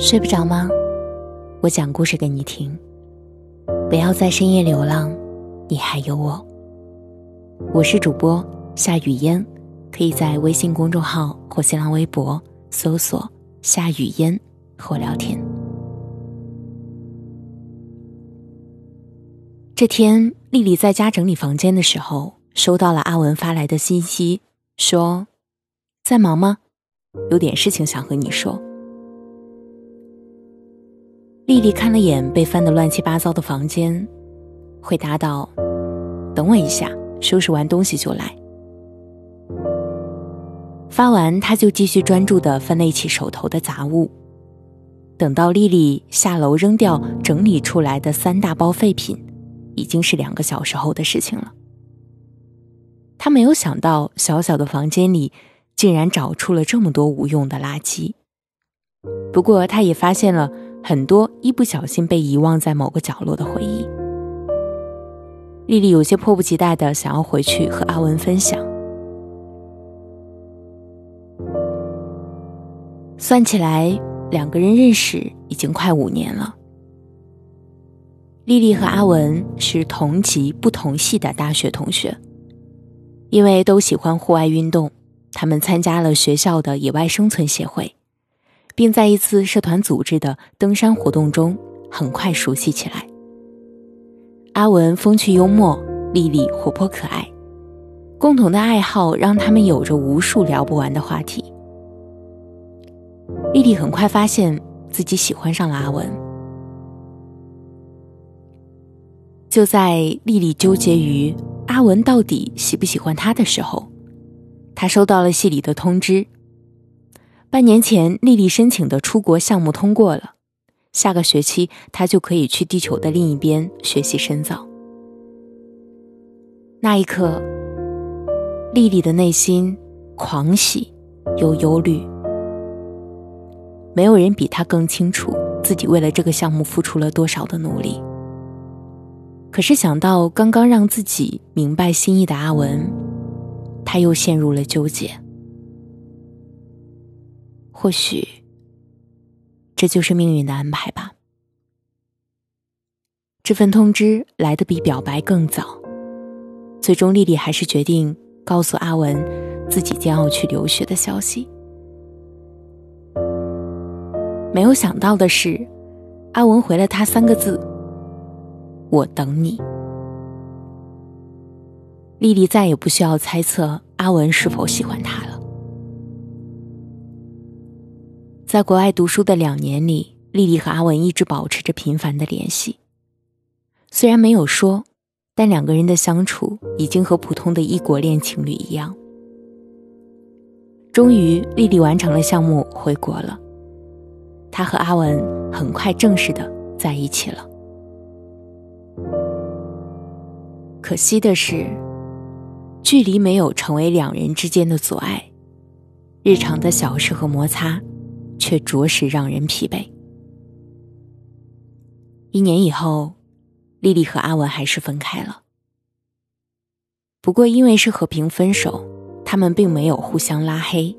睡不着吗？我讲故事给你听。不要在深夜流浪，你还有我。我是主播夏雨嫣，可以在微信公众号或新浪微博搜索“夏雨嫣”和我聊天。这天，丽丽在家整理房间的时候，收到了阿文发来的信息，说：“在忙吗？有点事情想和你说。”丽丽看了眼被翻得乱七八糟的房间，回答道：“等我一下，收拾完东西就来。”发完，他就继续专注地分类起手头的杂物。等到丽丽下楼扔掉整理出来的三大包废品，已经是两个小时后的事情了。他没有想到，小小的房间里竟然找出了这么多无用的垃圾。不过，他也发现了。很多一不小心被遗忘在某个角落的回忆，丽丽有些迫不及待的想要回去和阿文分享。算起来，两个人认识已经快五年了。丽丽和阿文是同级不同系的大学同学，因为都喜欢户外运动，他们参加了学校的野外生存协会。并在一次社团组织的登山活动中很快熟悉起来。阿文风趣幽默，丽丽活泼可爱，共同的爱好让他们有着无数聊不完的话题。丽丽很快发现自己喜欢上了阿文。就在丽丽纠结于阿文到底喜不喜欢她的时候，她收到了系里的通知。半年前，丽丽申请的出国项目通过了，下个学期她就可以去地球的另一边学习深造。那一刻，丽丽的内心狂喜又忧虑。没有人比她更清楚自己为了这个项目付出了多少的努力。可是想到刚刚让自己明白心意的阿文，她又陷入了纠结。或许，这就是命运的安排吧。这份通知来的比表白更早，最终丽丽还是决定告诉阿文自己将要去留学的消息。没有想到的是，阿文回了他三个字：“我等你。”丽丽再也不需要猜测阿文是否喜欢她了。在国外读书的两年里，丽丽和阿文一直保持着频繁的联系。虽然没有说，但两个人的相处已经和普通的异国恋情侣一样。终于，丽丽完成了项目，回国了。她和阿文很快正式的在一起了。可惜的是，距离没有成为两人之间的阻碍，日常的小事和摩擦。却着实让人疲惫。一年以后，丽丽和阿文还是分开了。不过，因为是和平分手，他们并没有互相拉黑，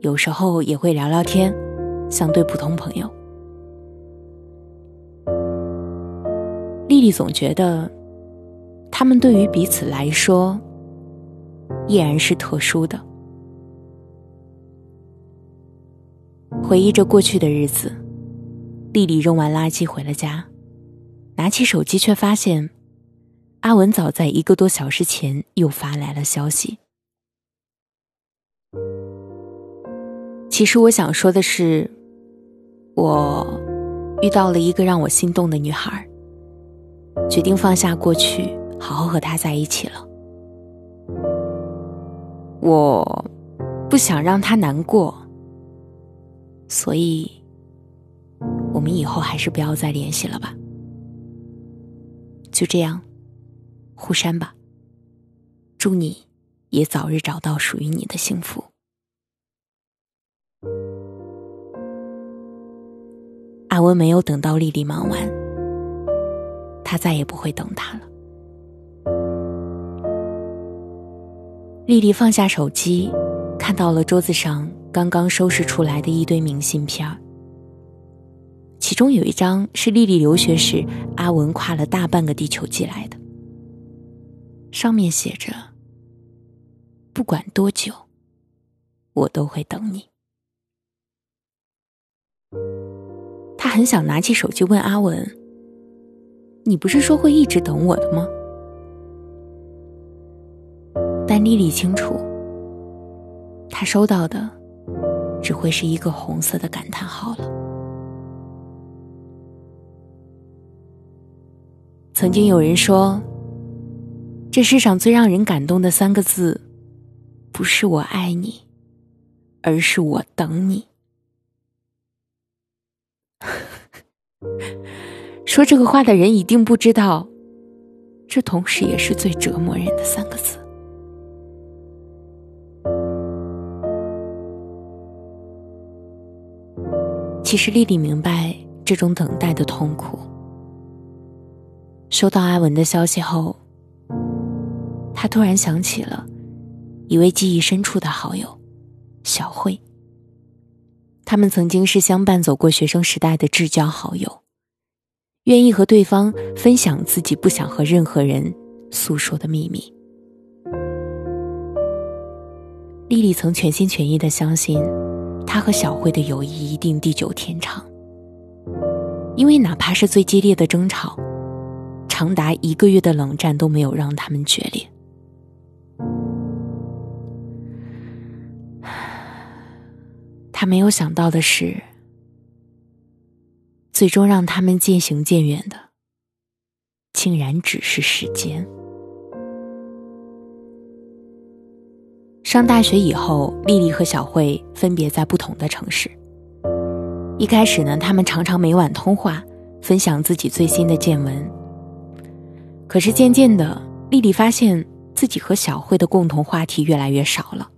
有时候也会聊聊天，像对普通朋友。丽丽总觉得，他们对于彼此来说，依然是特殊的。回忆着过去的日子，丽丽扔完垃圾回了家，拿起手机却发现，阿文早在一个多小时前又发来了消息。其实我想说的是，我遇到了一个让我心动的女孩，决定放下过去，好好和她在一起了。我不想让她难过。所以，我们以后还是不要再联系了吧。就这样，互删吧。祝你也早日找到属于你的幸福。阿文没有等到丽丽忙完，他再也不会等她了。丽丽放下手机，看到了桌子上。刚刚收拾出来的一堆明信片其中有一张是丽丽留学时阿文跨了大半个地球寄来的，上面写着：“不管多久，我都会等你。”他很想拿起手机问阿文：“你不是说会一直等我的吗？”但丽丽清楚，她收到的只会是一个红色的感叹号了。曾经有人说，这世上最让人感动的三个字，不是我爱你，而是我等你。说这个话的人一定不知道，这同时也是最折磨人的三个字。其实丽丽明白这种等待的痛苦。收到阿文的消息后，她突然想起了一位记忆深处的好友小慧。他们曾经是相伴走过学生时代的至交好友，愿意和对方分享自己不想和任何人诉说的秘密。丽丽曾全心全意的相信。他和小慧的友谊一定地久天长，因为哪怕是最激烈的争吵，长达一个月的冷战都没有让他们决裂。他没有想到的是，最终让他们渐行渐远的，竟然只是时间。上大学以后，丽丽和小慧分别在不同的城市。一开始呢，他们常常每晚通话，分享自己最新的见闻。可是渐渐的，丽丽发现自己和小慧的共同话题越来越少了。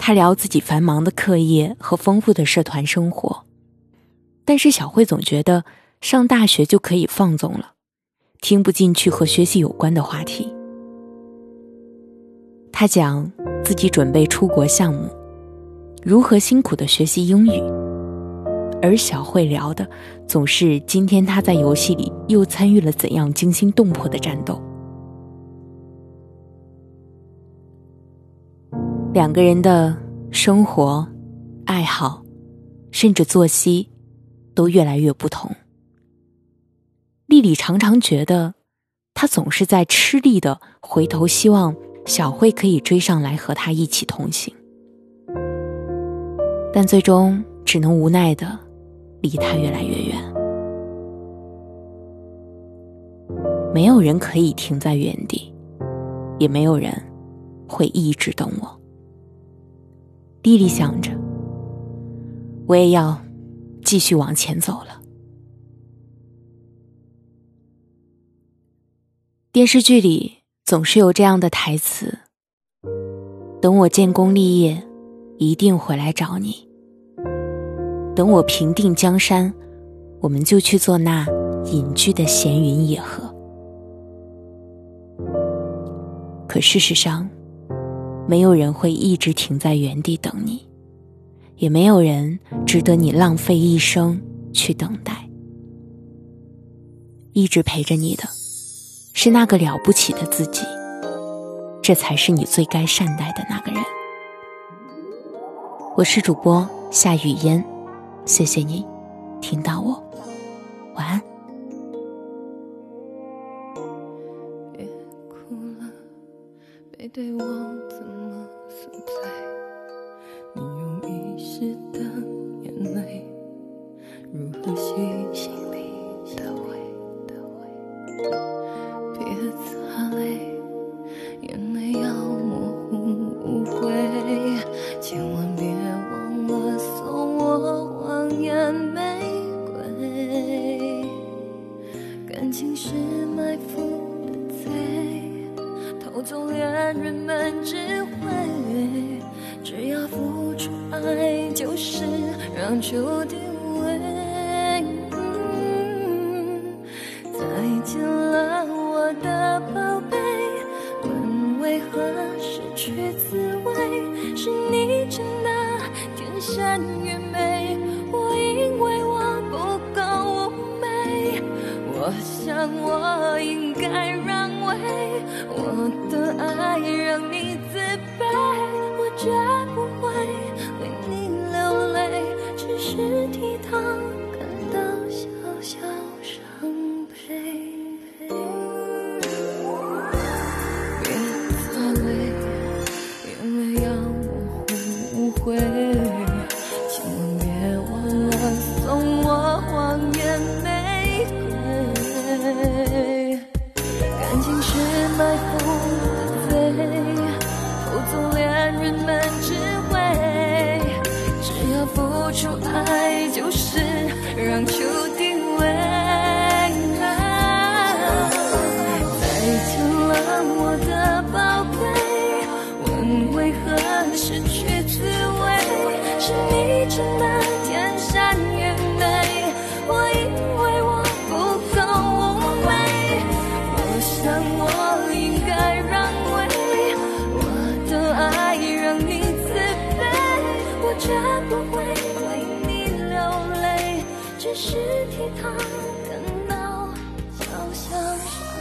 她聊自己繁忙的课业和丰富的社团生活，但是小慧总觉得上大学就可以放纵了，听不进去和学习有关的话题。他讲自己准备出国项目，如何辛苦的学习英语，而小慧聊的总是今天他在游戏里又参与了怎样惊心动魄的战斗。两个人的生活、爱好，甚至作息，都越来越不同。丽丽常常觉得，他总是在吃力的回头，希望。小慧可以追上来和他一起同行，但最终只能无奈的离他越来越远。没有人可以停在原地，也没有人会一直等我。弟弟想着，我也要继续往前走了。电视剧里。总是有这样的台词：“等我建功立业，一定回来找你。等我平定江山，我们就去做那隐居的闲云野鹤。”可事实上，没有人会一直停在原地等你，也没有人值得你浪费一生去等待。一直陪着你的。是那个了不起的自己，这才是你最该善待的那个人。我是主播夏雨嫣，谢谢你听到我，晚安。注的吻嗯再见了我的宝贝问为何失去滋味是你真的天生愚昧我因为我不够妩媚我想我应该让位我的爱让你自卑我绝窗绝不会为你流泪，只是替他感到小小。